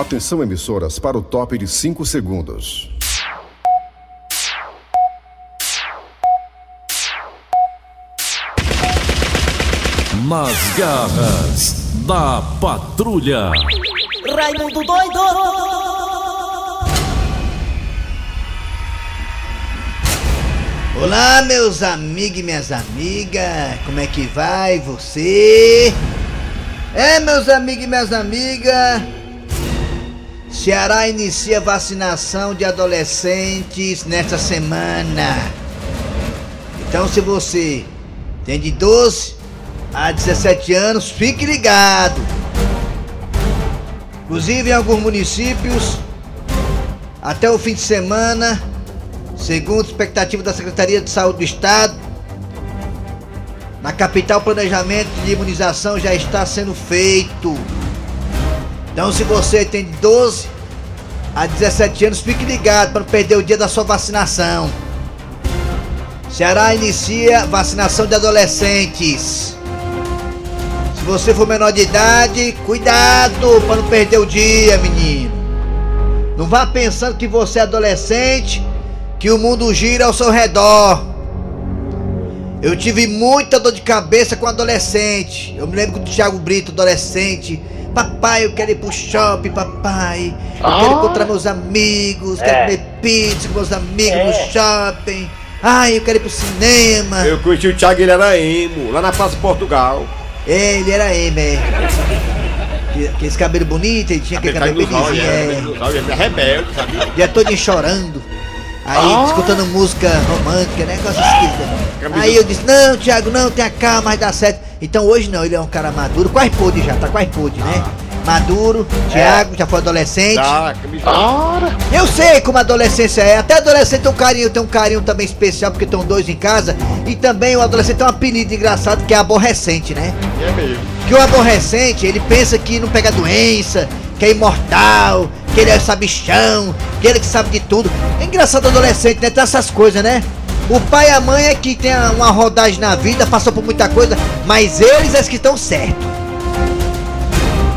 Atenção, emissoras, para o top de 5 segundos. Nas garras da patrulha. Raimundo doido! Olá, meus amigos e minhas amigas, como é que vai você? É, meus amigos e minhas amigas, Ceará inicia vacinação de adolescentes nesta semana. Então, se você tem de 12 a 17 anos, fique ligado. Inclusive, em alguns municípios, até o fim de semana, segundo expectativa da Secretaria de Saúde do Estado, na capital, o planejamento de imunização já está sendo feito. Então, se você tem de 12 a 17 anos, fique ligado para não perder o dia da sua vacinação. Ceará inicia vacinação de adolescentes. Se você for menor de idade, cuidado para não perder o dia, menino. Não vá pensando que você é adolescente, que o mundo gira ao seu redor. Eu tive muita dor de cabeça com adolescente. Eu me lembro do Thiago Brito, adolescente. Papai, eu quero ir pro shopping, papai. Eu quero encontrar meus amigos, quero comer pizza com meus amigos no shopping. Ai, eu quero ir pro cinema. Eu conheci o Thiago, ele era emo, lá na Praça Portugal. É, ele era emo, é. Que- Aqueles cabelo bonito, ele tinha aquele cabelo bem lisinho, é. Ele é rebelde, sabia? dia todo chorando. Aí, escutando música romântica, né? Negócio esquisito. Aí eu disse, não, Thiago, não, tenha calma, vai dar certo. Então hoje não, ele é um cara maduro, quase pôde já, tá quase pôde, né? Maduro, Thiago, já foi adolescente. Tá, camisa. Eu sei como a adolescência é. Até adolescente tem um carinho, tem um carinho também especial, porque estão dois em casa. E também o adolescente tem um apelido engraçado que é aborrecente, né? É mesmo. Que o aborrecente, ele pensa que não pega doença, que é imortal, que ele é sabichão, que ele que sabe de tudo. É engraçado o adolescente, né? Tem essas coisas, né? O pai e a mãe é que tem uma rodagem na vida, passou por muita coisa, mas eles é que estão certos.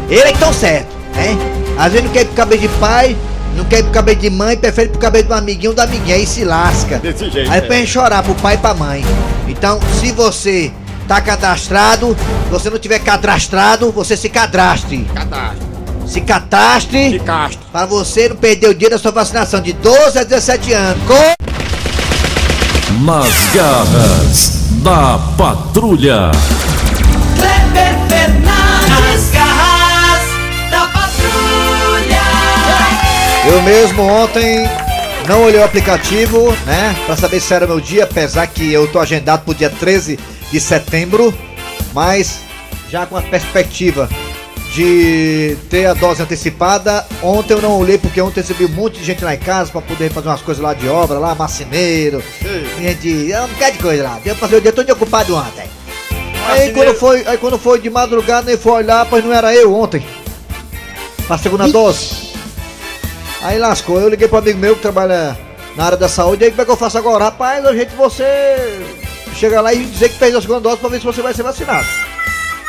Eles é que estão certos, né? Às vezes não quer ir pro cabelo de pai, não quer ir pro cabelo de mãe, prefere ir pro cabelo do amiguinho da amiguinha, aí se lasca. Desse jeito. Aí é. pra gente chorar pro pai e pra mãe. Então, se você tá cadastrado, se você não tiver cadastrado, você se cadaste. Cadastro. Se cataste Ficaste. para você não perder o dia da sua vacinação de 12 a 17 anos. Com... Nas garras da patrulha. Kleber Fernandes, garras da patrulha! Eu mesmo ontem não olhei o aplicativo, né? Pra saber se era meu dia, apesar que eu tô agendado pro dia 13 de setembro, mas já com a perspectiva de ter a dose antecipada. Ontem eu não olhei porque ontem recebi um monte de gente lá em casa pra poder fazer umas coisas lá de obra, lá, marceneiro, gente, um bocado de coisa lá. Deu pra fazer o dia todo ocupado ontem. Aí quando, foi, aí quando foi de madrugada, nem foi olhar, pois não era eu ontem. Pra segunda dose. Aí lascou, eu liguei pro amigo meu que trabalha na área da saúde, aí como é que eu faço agora? Rapaz, a gente você chega lá e dizer que fez a segunda dose pra ver se você vai ser vacinado.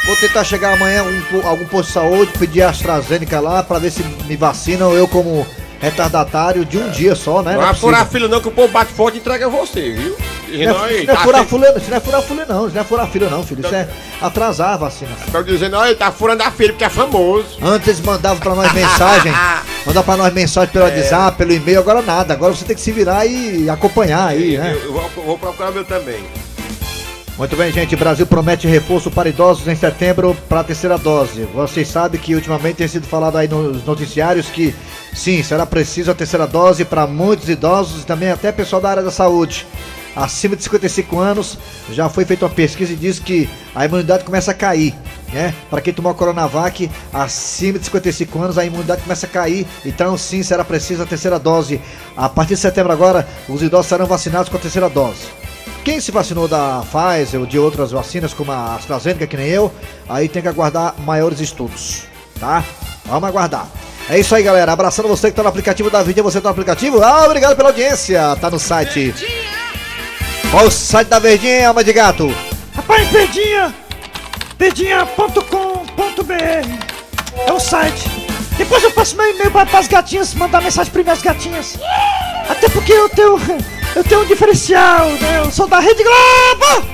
Vou tentar chegar amanhã um, algum posto de saúde, pedir a AstraZeneca lá pra ver se me vacinam, eu como retardatário de um dia só, né? Não é vai possível. furar filho não, que o povo bate forte e entrega você, viu? E Isso não, não é, não é tá furar fila, isso não é furar fila não, isso não é furar fila não, filho, isso é atrasar a vacina. Tô dizendo, olha, tá furando a filha porque é famoso. Antes eles mandavam pra nós mensagem, mandavam pra nós mensagem É. pelo WhatsApp, pelo e-mail, agora nada. Agora você tem que se virar e acompanhar aí, né? Eu, eu vou, vou procurar meu também. Muito bem, gente. Brasil promete reforço para idosos em setembro para a terceira dose. Vocês sabem que ultimamente tem sido falado aí nos noticiários que sim, será preciso a terceira dose para muitos idosos e também até pessoal da área da saúde. Acima de 55 anos, já foi feita uma pesquisa e diz que a imunidade começa a cair, né? Para quem tomou a Coronavac, acima de 55 anos, a imunidade começa a cair. Então, sim, será preciso a terceira dose. A partir de setembro agora, os idosos serão vacinados com a terceira dose. Quem se vacinou da Pfizer ou de outras vacinas, como a AstraZeneca, que nem eu, aí tem que aguardar maiores estudos, tá? Vamos aguardar. É isso aí, galera. Abraçando você que tá no aplicativo da Verdinha, você tá no aplicativo? Ah, obrigado pela audiência. Tá no site. Qual o site da Verdinha, alma de gato? Rapaz, Pedinha, pedinha.com.br é o site. Depois eu passo meu e-mail pra, pras gatinhas, mandar mensagem para minhas gatinhas. Até porque eu tenho. Eu tenho um diferencial, né? Eu sou da Rede Globo!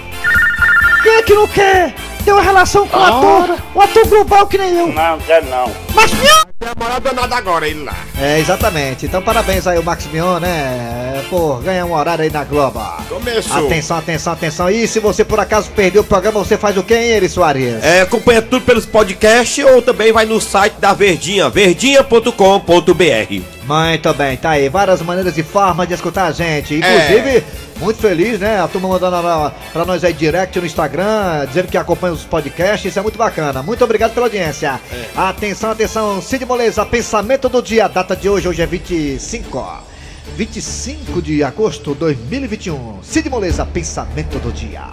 Quem é que não quer ter uma relação com o ator, um ator global que nem eu? Não, quero não. Mas minha... Tem a moral danada agora, ele lá. É, exatamente. Então parabéns aí o Max Mion, né? Por ganhar um horário aí na Globo. Começou. Atenção, atenção, atenção. E se você por acaso perdeu o programa, você faz o quê, hein, Eri Soares? É, acompanha tudo pelos podcasts ou também vai no site da Verdinha, verdinha.com.br. Muito bem, tá aí. Várias maneiras e formas de escutar a gente. Inclusive, muito feliz, né? A turma mandando pra- nós aí direct no Instagram, dizendo que acompanha os podcasts. Isso é muito bacana. Muito obrigado pela audiência. Atenção, atenção. Cid Moleza, pensamento do dia. Data de hoje, hoje é 25. ó. 25 de agosto de 2021. Cid Moleza, pensamento do dia.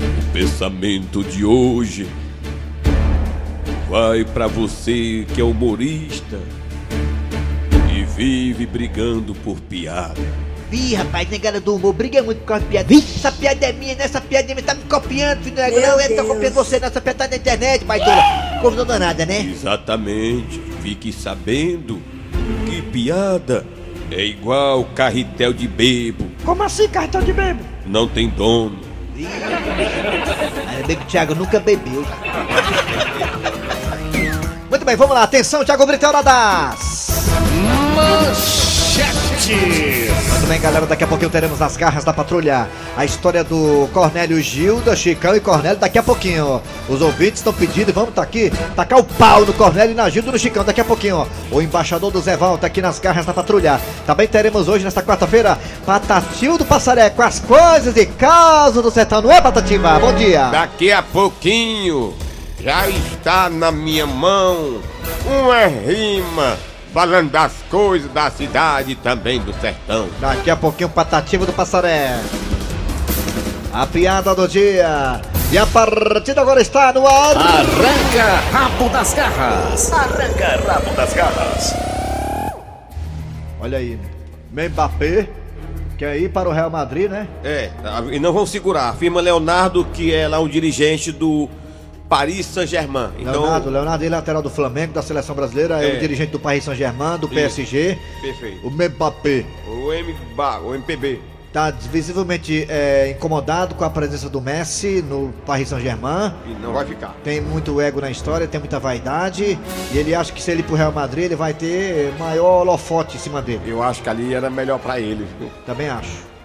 O pensamento de hoje vai pra você que é humorista e vive brigando por piada. Ih, rapaz, negada do humor, briga muito com a piada. Vixe, essa piada é minha, né? Essa piada é minha. Tá me copiando, filho do negro. Não, eu tô copiando você, não. Essa piada tá na internet, baitola. Coisa danada, né? Exatamente. Fique sabendo que piada é igual carretel de bebo, Como assim, cartão de bebo? não tem dono. Ainda bem que o Thiago nunca bebeu. Muito bem, vamos lá. Atenção, Thiago Brito, é hora das... Muito bem, galera, daqui a pouquinho teremos nas garras da patrulha a história do Cornélio Gilda, Chicão e Cornélio daqui a pouquinho. Os ouvintes estão pedindo, vamos tá aqui, tacar o pau no Cornélio e na Gilda e no Chicão daqui a pouquinho. O embaixador do Zé Val tá aqui nas garras da patrulha. Também teremos hoje, nesta quarta-feira, Patatil do Passaré com as coisas e casos do sertão, não é, Patativa? Bom dia. Daqui a pouquinho já está na minha mão uma rima falando das coisas da cidade e também do sertão. Daqui a pouquinho, Patativa do Passaré. A piada do dia. E a partida agora está no ar. Arranca rabo das garras. Olha aí. Mbappé quer ir para o Real Madrid, né? É, e não vão segurar. Afirma Leonardo, que é lá um dirigente do Paris Saint-Germain. Então, Leonardo, Leonardo é lateral do Flamengo, da seleção brasileira, é, É. o dirigente do Paris Saint-Germain, do PSG. perfeito. O Mbappé O MBA, o MPB. está visivelmente é, incomodado com a presença do Messi no Paris Saint-Germain. E não vai ficar. Tem muito ego na história, tem muita vaidade. E ele acha que se ele ir pro Real Madrid, ele vai ter maior holofote em cima dele. Eu acho que ali era melhor pra ele. Também acho.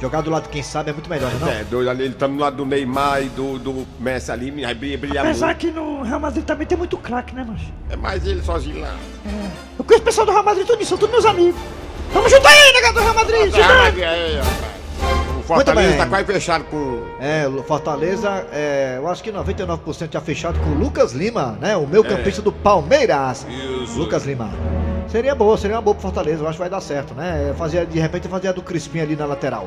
Jogar do lado de quem sabe é muito melhor, não? É, dois ali, ele tá do lado do Neymar e do, do Messi ali, brilhar Apesar muito. que no Real Madrid também tem muito craque, né, mancho? É mais ele sozinho lá. Eu conheço o pessoal do Real Madrid, tudo isso, são todos meus amigos. Tamo junto aí, negado do Real Madrid, Ah, gigante! é, é, rapaz. O Fortaleza tá quase fechado com. É, o Fortaleza, é, eu acho que 99% já fechado com o Lucas Lima, né? O meu campista do Palmeiras. Isso. Lucas Lima. Seria boa, seria uma boa pro Fortaleza, eu acho que vai dar certo, né? Fazer, de repente fazer a do Crispim ali na lateral.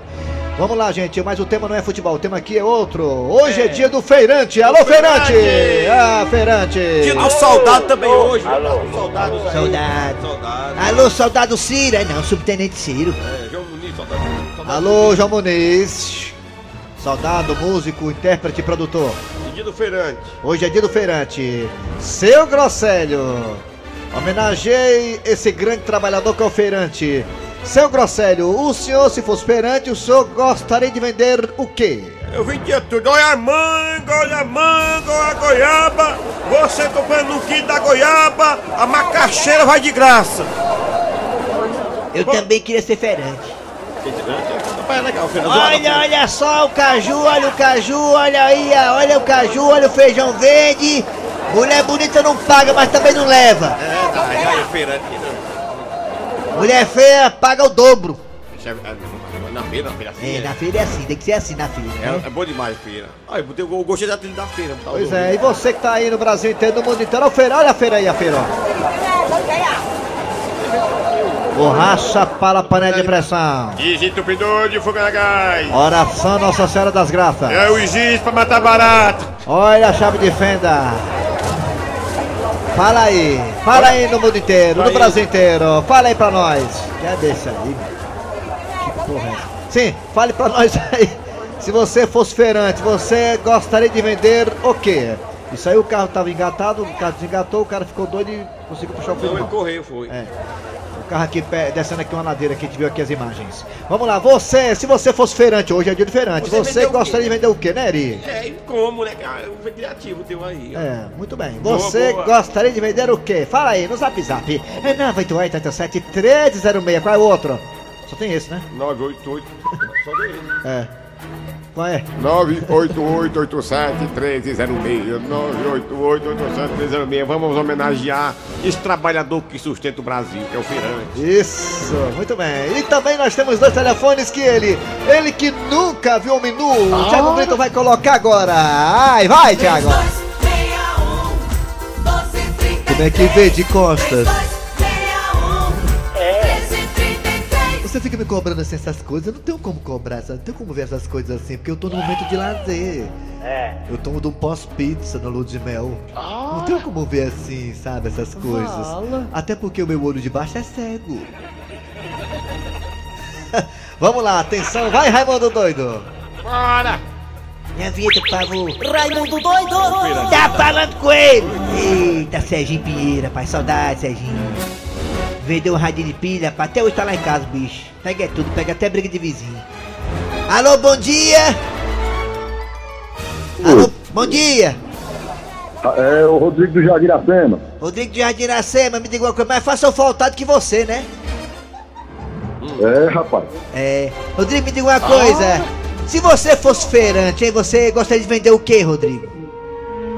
Vamos lá, gente, mas o tema não é futebol, o tema aqui é outro. Hoje é, dia do feirante. Alô, feirante! Ah, feirante! Dia do soldado também hoje. Alô. Soldados aí. Soldado. Soldado. Alô, soldado Ciro, é não, subtenente Ciro. É, João Muniz, soldado. soldado. Alô, João Muniz. Soldado, músico, intérprete, produtor. E dia do feirante. Hoje é dia do feirante. Seu Grosselho. Homenageei esse grande trabalhador que é o feirante. Seu Grosselho, o senhor, se fosse feirante, o senhor gostaria de vender o quê? Eu vendia tudo. Olha a manga, olha a manga, olha a goiaba. Você comprando um quilo da goiaba, a macaxeira vai de graça. Eu também queria ser feirante. É legal, feirante. Olha, olha só o caju, olha o caju, olha aí, olha o caju, olha o feijão verde. Mulher bonita não paga, mas também não leva. É, tá, aí, aí, feirante. Mulher feia paga o dobro. Eu- é, Na feira, na feira assim. É, na feira é assim, tem que ser assim na feira. né? É, é bom demais, feira. Olha, eu gostei da trilha da feira. o Pois é, e você que tá aí no Brasil inteiro, no mundo inteiro, olha a feira, olha a feira aí, a feira, ó. Borracha para a panela de pressão. Desentupidor de fogo na gás. Oração Nossa Senhora das Graças. É o giz pra matar barato. Olha a chave de fenda. Fala aí, fala aí no mundo inteiro, no. Brasil inteiro, fala aí pra nós. Que é desse aí? Que porra é essa? Sim, fale pra nós aí. Se você fosse feirante, você gostaria de vender o quê? Isso aí o carro tava engatado, o carro desengatou, o cara ficou doido e conseguiu puxar o freio Não, ele correu, foi. É. Carro aqui pé- descendo aqui uma ladeira que a gente viu aqui as imagens. Vamos lá, você, se você fosse feirante, hoje é dia de feirante, Você você, gostaria de vender o quê, né, Eri? É, e como, né, cara? Foi criativo teu aí. ó. É, muito bem. Boa, Você boa. gostaria de vender o quê? Fala aí, no zap zap. É 988 87 1306. Qual é o outro? Só tem esse, né? 988. Só dele. É. Qual é? 988871306. 988871306. Vamos homenagear esse trabalhador que sustenta o Brasil, que é o feirante. Isso, muito bem. E também nós temos dois telefones que ele, ele que nunca viu um menu, o Thiago Brito vai colocar agora. Ai, vai, Thiago. 3261 1233 Como é que vê de costas? Você fica me cobrando assim essas coisas, eu não tenho como cobrar, sabe? não tenho como ver essas coisas assim, porque eu tô no momento de lazer. É. Eu tomo de um pós-pizza no lua de mel. Não tenho como ver assim, sabe, essas coisas. Até porque o meu olho de baixo é cego. Vamos lá, atenção, vai Raimundo doido! Bora! Minha vida, por favor. Raimundo doido Tá falando com ele! Eita, Serginho Pinheiro, pai, saudade, Serginho. Vendeu um radinho de pilha, pai, até hoje tá lá em casa, bicho. Pega tudo, pega até briga de vizinho. Alô, bom dia! Alô, bom dia! É o Rodrigo do Jardim Iracema. Rodrigo de Jardim Iracema, me diga uma coisa, mais fácil eu faltar do que você, né? É, rapaz. É. Rodrigo, me diga uma coisa. Se você fosse feirante, hein, você gostaria de vender o quê, Rodrigo?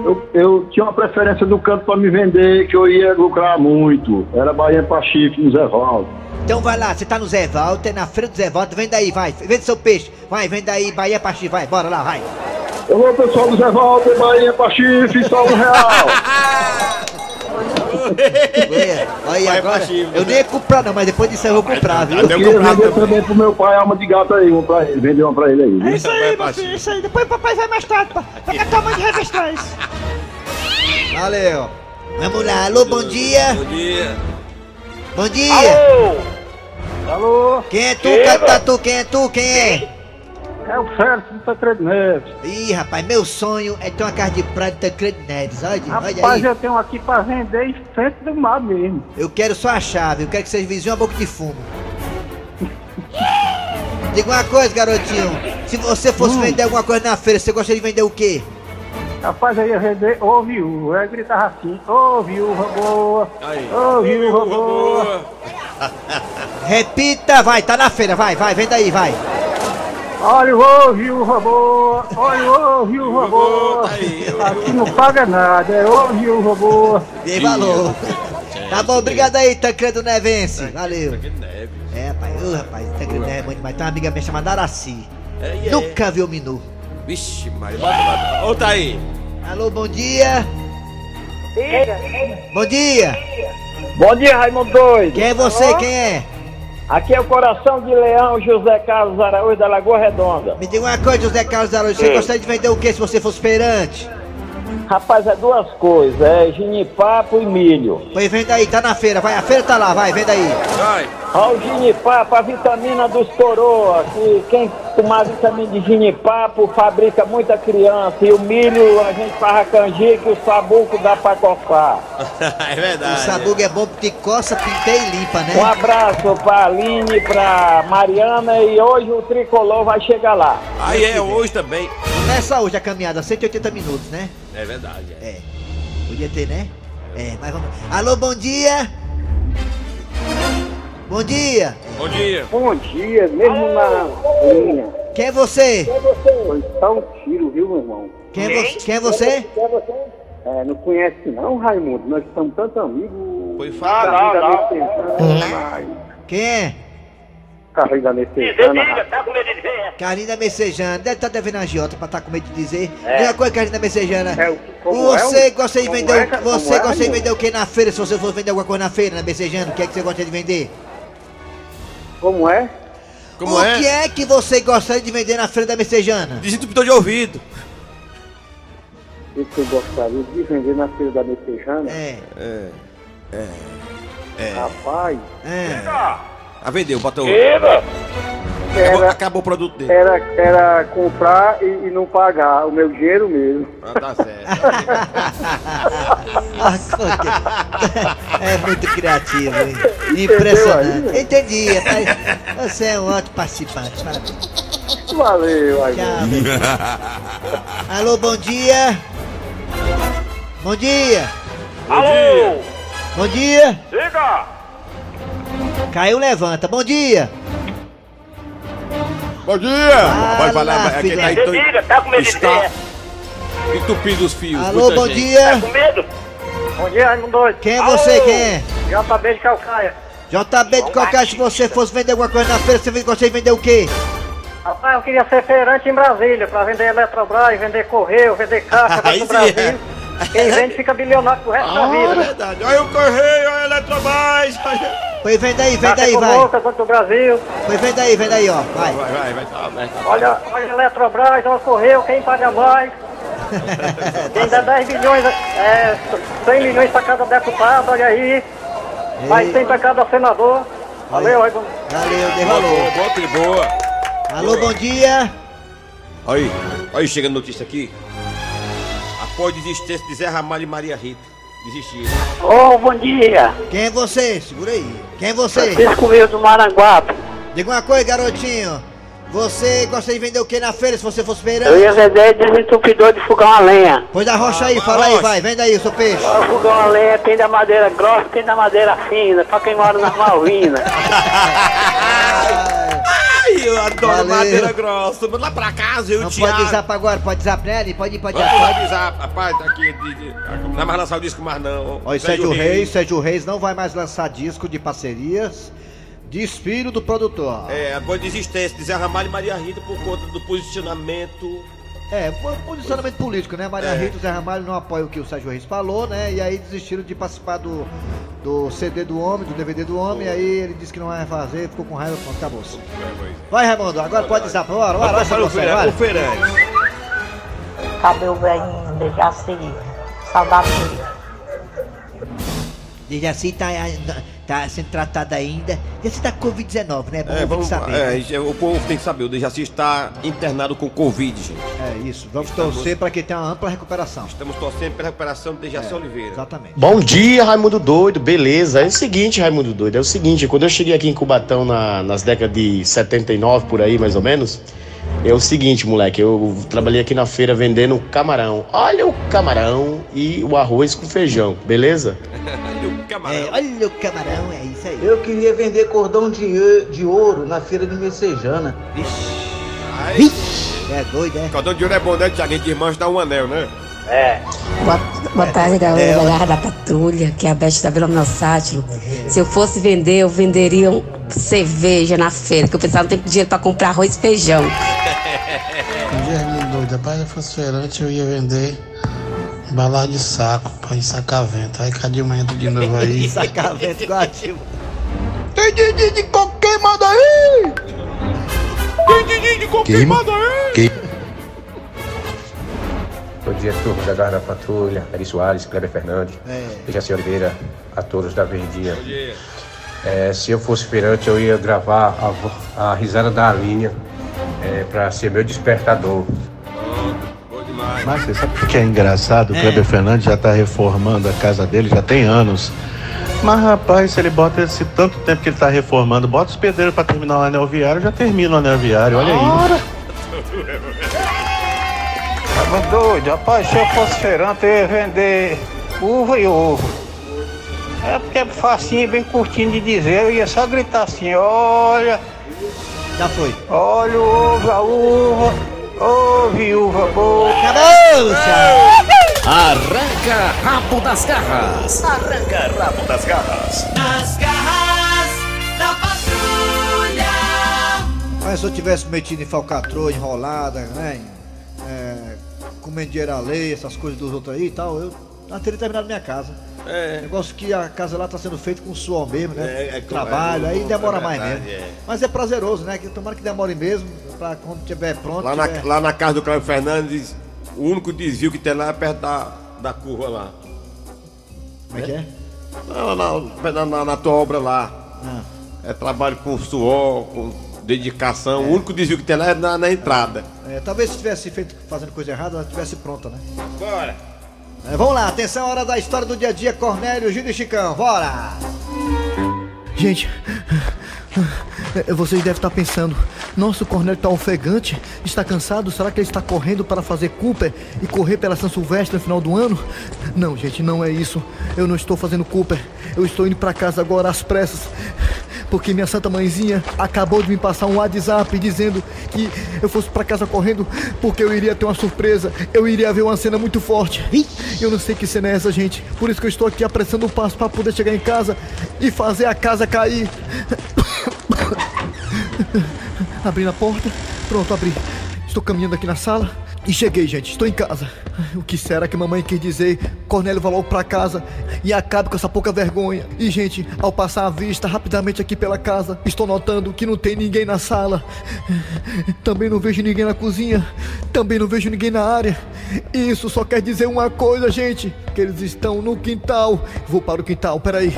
Eu, eu tinha uma preferência do canto pra me vender que eu ia lucrar muito. Era Bahia pra Chifre, no Zé Valdo. Então vai lá, você tá no Zé Walter, na feira do Zé Walter, vem daí, vai, vende seu peixe, vai, vem daí, Bahia Paxi, vai, bora lá, vai. Alô, pessoal do Zé Valdo, Bahia pra Chifre, só um real. Olha, olha Vai agora, pra Chifre. eu nem ia comprar não, mas depois disso eu vou comprar, viu? Eu queria vender também. pro meu pai alma de gato aí, uma pra ele, vender uma pra ele aí. É isso aí, meu filho, isso aí. Depois o papai vai mais tarde pra pegar tua mãe de revistas. Valeu. Vamos lá, alô, bom dia, Bom dia. bom dia. Alô? Quem é tu, Catatu, quem é tu, quem é? É o Félix do Tancredo Neves. Ih, rapaz, meu sonho é ter uma casa de praia de Tancredo Neves, olha, olha Rapaz, aí. eu tenho aqui pra vender em frente do mar mesmo. Eu quero só a chave, eu quero que vocês vizinhos uma boca de fumo. Diga uma coisa, garotinho. Se você fosse vender alguma coisa na feira, você gostaria de vender o quê? Rapaz, eu ia vender ô viúva. Eu ia gritar assim, ô viúva boa, Aí. ô viúva boa. Repita, vai, tá na feira, vai, vai, vem daí, vai. Olha o ô viúva boa, olha o ô viúva boa. Aí, Aqui não paga nada, é ô viúva boa. Dei valor. Tá bom, obrigado aí, Tancredo Nevense. Valeu. É, rapaz, ô rapaz, Tancredo Neves é bom demais. Tem uma amiga minha chamada Araci. É, é. Nunca viu o menu. Vixe, Maria, bota, bota. Ô, tá aí. Alô, bom dia. Bom dia. Bom dia, Raimundo Doido. Quem é você? Quem é? Aqui é o Coração de Leão, José Carlos Araújo da Lagoa Redonda. Me diga uma coisa, José Carlos Araújo. Você gostaria de vender o quê se você fosse feirante? Rapaz, é duas coisas, é ginipapo e milho. Pois vem daí, tá na feira, vai, a feira tá lá, vai, vem daí. Vai. Olha o ginipapo, a vitamina dos coroa, que quem tomar vitamina de ginipapo fabrica muita criança. E o milho a gente faz a canjica e o sabuco dá pra coçar. é verdade. O sabugo é bom porque coça, pinteia e limpa, né? Um abraço pra Aline, pra Mariana e hoje o tricolor vai chegar lá. Aí é hoje também. Começa hoje a caminhada, 180 minutos, né? É verdade. É. É. Podia ter, né? É, mas vamos. Alô, bom dia! Bom dia! Bom dia. Bom dia, mesmo na linha. Quem é você? Foi só um tiro, viu, meu irmão? Quem é, vo quem é você? É, não conhece não, Raimundo? Nós somos tantos amigos. Foi fala. Quem é? Carrinho da Messejana. Carlinho da Messejana. Deve estar devendo a agiota pra estar com medo de dizer. É. Uma coisa, Carlinho da Messejana. É, o- como é você o- gosta de vender é? Você é, gosta de vender o que na feira? Se você for vender alguma coisa na feira, na Messejana, o que é que você gosta de vender? Como é? Como o é? que é que você gostaria de vender na feira da Messejana? Desentupidor de ouvido. O que eu gostaria de vender na feira da Messejana? É, Rapaz, é. Ah, vendeu, bota o. Acabou, era, acabou o produto dele. era, era comprar e, e não pagar, o meu dinheiro mesmo. Ah, tá certo. É muito criativo, hein? Impressionante. Entendi, rapaz. Você é um ótimo participante. Parabéns. Valeu, aí. Tchau. Alô, bom dia. Bom dia. Alô! Bom dia. Diga! Caiu, levanta. Bom dia. Bom dia! Ah, Pode falar, lá, mas aqui tá então, Diga, tá com medo de está ter? entupido os fios. Alô, bom gente. dia. Com medo? Bom dia, Raimundo Doido. Quem é você? Quem é? JB de Calcaia. JB de qualquer, se você fosse vender alguma coisa na feira, você gostaria de vender o quê? Rapaz, eu queria ser feirante em Brasília, pra vender Eletrobras, vender Correio, vender caixa do sim, Brasil. Quem vende fica bilionário pro resto da É vida. verdade. Olha o Correio, olha a Eletrobras. olha- Pois vende aí, vende Caixa aí, vai. econômica dentro do Brasil. Pois vende aí, vende aí, ó. Vai. Vai, vai, vai. Tá, vai, tá. Olha, olha a Eletrobras, olha o Correio, quem paga mais. Quem dá 10 milhões, é, 100 milhões pra cada deputado, olha aí. Mais 100 pra cada senador. Valeu, Raimundo. Valeu, valor. boa, boa, boa. Alô, bom dia. Aí, aí chega a notícia aqui. Após desistência de Zé Ramalho e Maria Rita. Desistiram. Ô, bom dia. Quem é você? Segura aí. Quem é você? Francisco Will do Maranguape. Diga uma coisa, garotinho. Você gostaria de vender o que na feira se você fosse Eu feirante? ia vender desentupidor de fogão a lenha. Pois da rocha aí, Ah, fala aí, vai. Vende aí o seu peixe. O fogão a lenha tem da madeira grossa, tem da madeira fina, pra quem mora nas Malvinas. Eu adoro Valeu. madeira grossa. Vamos lá pra casa, eu Não te pode zap agora, pode zap nele? Pode ir, pode ir. Pode avisar, rapaz, tá aqui. De, de, não vai mais lançar o disco mais não. Olha, Sérgio Reis, Sérgio Reis não vai mais lançar disco de parcerias. Desfile do produtor. É, após desistência de Zé Ramalho e Maria Rita por conta do posicionamento. É, po- posicionamento político, né? Maria É. Rita e Zé Ramalho não apoiam o que o Sérgio Reis falou, né? E aí desistiram de participar do, do CD do homem, do DVD do homem, e aí ele disse que não vai fazer, ficou com raiva, pronto, acabou-se. Vai, Raimundo, agora pode zap, bora, bora, bora, vai. o feirante. Cadê o velhinho de Jaci? Saudade dele. Diz assim, tá, tá sendo tratado ainda. Esse tá com Covid-19, né? Bom É, vamos, saber. é, né? o povo tem que saber, o Dejaci está internado com Covid, gente. É isso, vamos Estamos- torcer para que tenha uma ampla recuperação. Estamos torcendo pela recuperação do Dejaci Oliveira. Exatamente. Bom dia, Raimundo Doido, beleza? É o seguinte, Raimundo Doido, é o seguinte, quando eu cheguei aqui em Cubatão na- nas décadas de 79, por aí mais ou menos, é o seguinte, moleque, eu trabalhei aqui na feira vendendo camarão. Olha o camarão e o arroz com feijão, beleza? Camarão. É, olha o camarão, é isso aí. Eu queria vender cordão de, de ouro na feira de Messejana. Ai, É doido, é? Cordão de ouro é bom, né, Tiago? A gente irmãos dá um anel, né? É. Boa, boa tarde, galera da Garra da Patrulha, que é a Beth da Vila Mensátilo. Se eu fosse vender, eu venderia um cerveja na feira, que o pessoal não tem dinheiro pra comprar arroz e feijão. Raimundo Doido. Rapaz, se eu fosse feirante, eu ia vender embalagem de saco pra ir sacar vento. Aí cadê o entra de novo aí? Sacamento igual ativo. Tem de, de qualquer modo aí! Queima. Bom dia, turma da Garra da Patrulha, Ari Soares, Kleber Fernandes, É. Dejaci Oliveira, a todos da Verdinha. É, se eu fosse feirante, eu ia gravar a, a risada da Alinha é, para ser meu despertador. Mas você sabe o que é engraçado? O É. Kleber Fernandes já tá reformando a casa dele, já tem anos. Mas rapaz, se ele bota esse tanto tempo que ele tá reformando, bota os pedreiros pra terminar o anel viário, já termina o anel viário, olha aí. Tava doido, rapaz, se eu fosse feirante, eu ia vender uva e ovo. É porque é facinho, bem curtinho de dizer, eu ia só gritar assim, olha, Já foi. olha o ovo, a uva, ô viúva boa. Tchau. Arranca rabo das garras. Arranca rabo das garras. Nas garras da patrulha. Mas se eu tivesse metido em falcatrua, enrolada, né? É, comendo dinheiro alheio, essas coisas dos outros aí e tal, eu não teria terminado minha casa. É. Negócio que a casa lá tá sendo feita com suor mesmo, né? É, é, Trabalho, é, aí é demora mais mesmo. é. Mas é prazeroso, né? Que tomara que demore mesmo, pra quando tiver pronto. Lá na, tiver- lá na casa do Cláudio Fernandes, o único desvio que tem lá é perto da, da curva lá. Como é que é? Na, na, na, na- na tua obra lá. Ah. É trabalho com suor, com dedicação. O único desvio que tem lá é na, na entrada. É, talvez se tivesse feito fazendo coisa errada, ela tivesse pronta, né? Bora! É, vamos lá, atenção, hora da história do dia a dia, Cornélio, Gil e Chicão, bora! Gente, vocês devem estar pensando, nossa, o Cornélio está ofegante, está cansado, será que ele está correndo para fazer Cooper e correr pela São Silvestre no final do ano? Não, gente, não é isso. Eu não estou fazendo Cooper, eu estou indo para casa agora às pressas. Porque minha santa mãezinha acabou de me passar um WhatsApp dizendo que eu fosse para casa correndo porque eu iria ter uma surpresa. Eu iria ver uma cena muito forte. Eu não sei que cena é essa, gente. Por isso que eu estou aqui apressando o passo para poder chegar em casa e fazer a casa cair. Abrindo a porta. Pronto, abri. Estou caminhando aqui na sala. E cheguei, gente. Estou em casa. O que será que mamãe quis dizer? Cornélio vai logo pra casa e acabe com essa pouca vergonha. E, gente, ao passar a vista rapidamente aqui pela casa, estou notando que não tem ninguém na sala. Também não vejo ninguém na cozinha. Também não vejo ninguém na área. Isso só quer dizer uma coisa, gente: que eles estão no quintal. Vou para o quintal, peraí.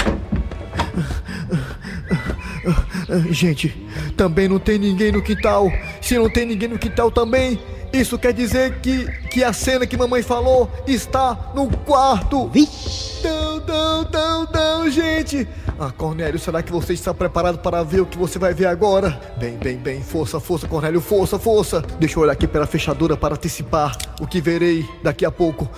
Gente, também não tem ninguém no quintal. Se não tem ninguém no quintal também, isso quer dizer que, que a cena que mamãe falou está no quarto. Não, não, não, não, gente. Ah, Cornélio, será que você está preparado para ver o que você vai ver agora? Bem, bem, bem, força, força, Cornélio, força, força. Deixa eu olhar aqui pela fechadura para antecipar o que verei daqui a pouco.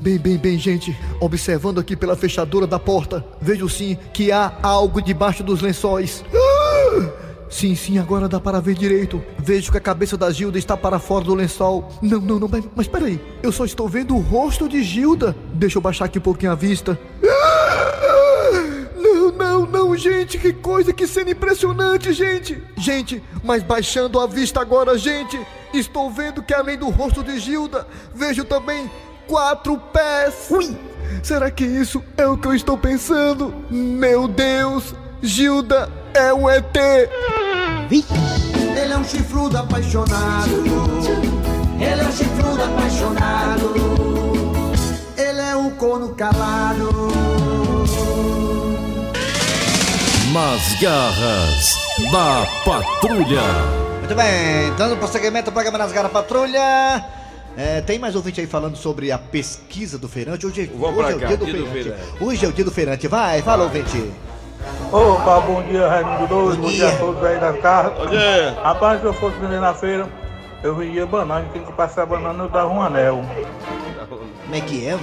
Bem, bem, bem, gente, observando aqui pela fechadura da porta, vejo sim que há algo debaixo dos lençóis. Ah! Sim, sim, agora dá para ver direito. Vejo que a cabeça da Gilda está para fora do lençol. Não, não, não, mas, mas peraí. Eu só estou vendo o rosto de Gilda. Deixa eu baixar aqui um pouquinho a vista. Não, não, não, gente, que coisa, que cena impressionante, gente. Gente, mas baixando a vista agora, gente, estou vendo que além do rosto de Gilda, vejo também quatro pés. Ui! Será que isso é o que eu estou pensando? Meu Deus, Gilda é um ET. Ele é um chifrudo apaixonado. Ele é um chifrudo apaixonado. Ele é um corno calado. Nas garras da patrulha. Muito bem, dando prosseguimento ao programa Nas Garras Patrulha. É, tem mais ouvinte aí falando sobre a pesquisa do feirante. Hoje, é- hoje é o dia do dia do feirante. feirante. Hoje é o dia do feirante. Vai, fala, ouvinte. Opa, bom dia, Raimundo Doido. Bom Bom dia. dia a todos aí das carras. Bom dia. Rapaz, se eu fosse vender na feira, eu vendia banana. Tem que passar banana, eu dava um anel. Como é que é?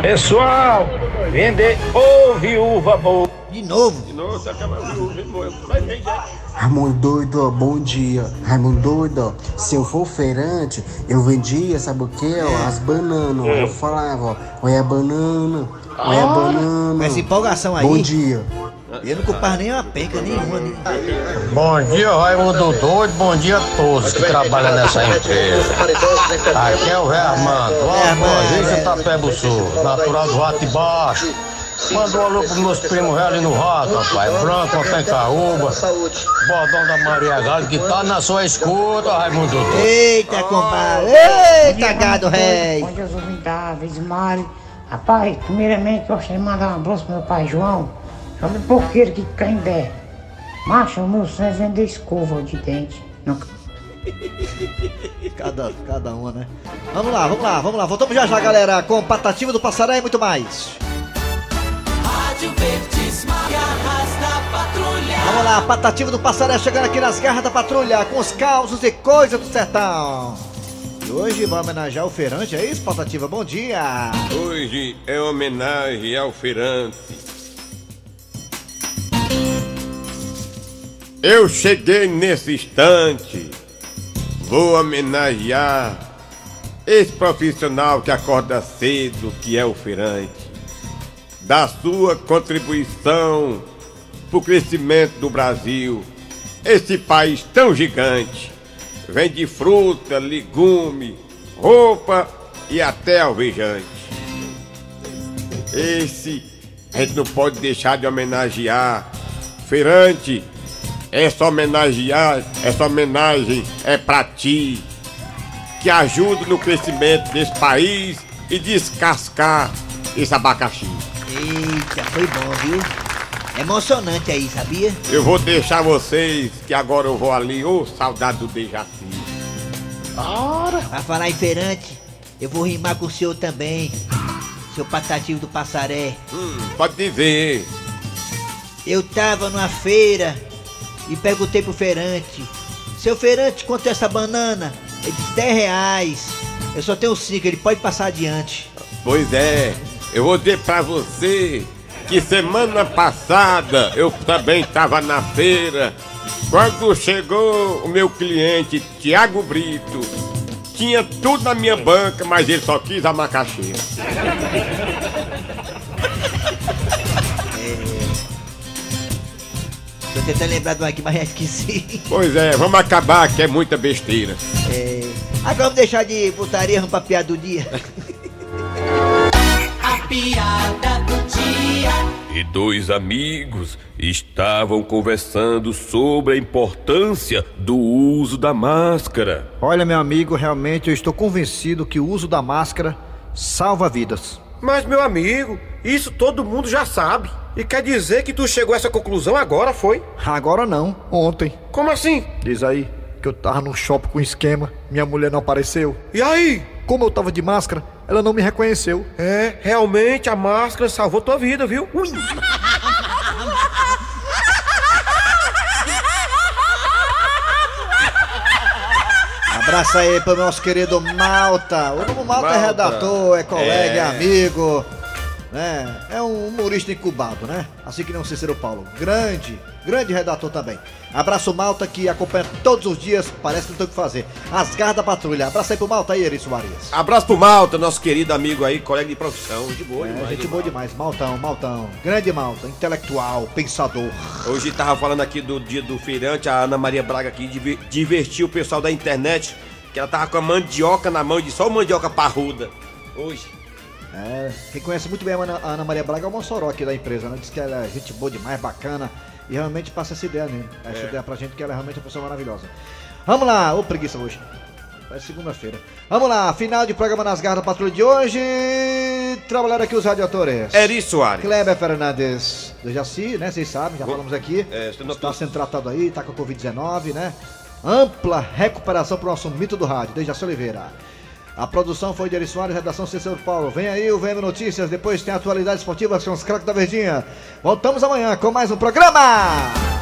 Pessoal, vender ô viúva boa. De novo? De novo, você acaba morrer. Vai já. Raimundo doido, bom dia. Raimundo doido, se eu for feirante, eu vendia, sabe o que? ó, As bananas. É. Eu falava, ó, olha a banana, olha a banana. Com essa empolgação aí. Bom dia. Eu não culpava nem uma penca nenhuma. Nem... Bom dia, Raimundo Doido. Bom dia a todos que trabalham nessa empresa. Aqui é o Ré Armando, lojista Tapebo Sul, natural do Rato de Baixo. Manda um alô pros meus primos réus ali no rato, rapaz. Branco, Pencaúba, Bodão da Maria Gado, que tá na sua escuta, Raimundo. Eita, compadre. Eita, gado rei. Bom dia, os ouvintes da Vismari. Rapaz, primeiramente eu gostaria de mandar um abraço pro meu pai João. João do Porqueiro aqui de Caimbé. Macho, o meu sonho é vender escova de dente. Não... Cada, cada uma, né? Vamos lá, vamos lá, vamos lá. Voltamos já já, galera, com Patativa do Passaré e muito mais. Vamos lá, Patativa do Passaré chegando aqui nas garras da patrulha com os causos e coisas do sertão. E hoje vai homenagear o feirante, é isso, Patativa? Bom dia! Hoje é homenagem ao feirante. Eu cheguei nesse instante. Vou homenagear esse profissional que acorda cedo, que é o feirante. Da sua contribuição para o crescimento do Brasil. Esse país tão gigante. Vende fruta, legume, roupa e até alvejante. Esse a gente não pode deixar de homenagear. Feirante, essa homenagear, essa homenagem é pra ti. Que ajuda no crescimento desse país e descascar esse abacaxi. Eita, foi bom, viu? Emocionante aí, sabia? Eu vou deixar vocês, que agora eu vou ali, ô saudade do Dejaci. Ora! Pra falar em feirante, eu vou rimar com o senhor também. Seu patativo do passaré. Hum, pode dizer. Eu tava numa feira e perguntei pro feirante. Seu feirante, quanto é essa banana? Ele disse 10 reais. Eu só tenho 5, ele pode passar adiante. Pois é, eu vou dizer pra você que semana passada eu também tava na feira. Quando chegou o meu cliente, Tiago Brito, tinha tudo na minha banca, mas ele só quis a macaxeira. Tô tentando lembrar de uma aqui, mas já esqueci. Pois é, vamos acabar que é muita besteira. É... Agora vamos deixar de putaria, vamos pra piada do dia. A piada do dia. E dois amigos estavam conversando sobre a importância do uso da máscara. Olha, meu amigo, realmente eu estou convencido que o uso da máscara salva vidas. Mas, meu amigo, isso todo mundo já sabe. E quer dizer que tu chegou a essa conclusão agora, foi? Agora não, ontem. Como assim? Diz aí que eu tava num shopping com esquema, minha mulher não apareceu. E aí? Como eu tava de máscara, ela não me reconheceu. É, realmente a máscara salvou tua vida, viu? Ui. Abraço aí pro nosso querido Malta. O novo Malta, é Malta. redator, é colega, É. amigo. Né? É um humorista incubado, né? Assim que não Cícero Paulo. Grande, grande redator também. Abraço Malta que acompanha todos os dias, parece que não tem o que fazer. As garras da patrulha. Abraço aí pro Malta aí, Eri Soares. Abraço pro Malta, nosso querido amigo aí, colega de profissão. De boa, É, demais, gente boa demais. Maltão, Maltão. Grande Malta, intelectual, pensador. Hoje tava falando aqui do dia do feirante, a Ana Maria Braga aqui diver- divertiu o pessoal da internet, que ela tava com a mandioca na mão, de só mandioca parruda. Hoje. É, quem conhece muito bem a Ana, a Ana Maria Braga é o Mossoró aqui da empresa, né? Diz que ela é gente boa demais, bacana. E realmente passa essa ideia mesmo. Essa É. ideia pra gente que ela é realmente uma pessoa maravilhosa. Vamos lá, ô preguiça hoje. É segunda-feira. Vamos lá, final de programa nas garras da patrulha de hoje. Trabalhar aqui os radiadores. Eri Soares. Kleber Fernandes do Jaci, né? Vocês sabem, já falamos aqui. É, Está sendo tratado aí, tá com a Covid-19, né? Ampla recuperação pro nosso mito do rádio, desde Jaci Oliveira. A produção foi de Eri Soares, redação Cícero Paulo. Vem aí o VM Notícias, depois tem atualidades esportivas com os craques da Verdinha. Voltamos amanhã com mais um programa.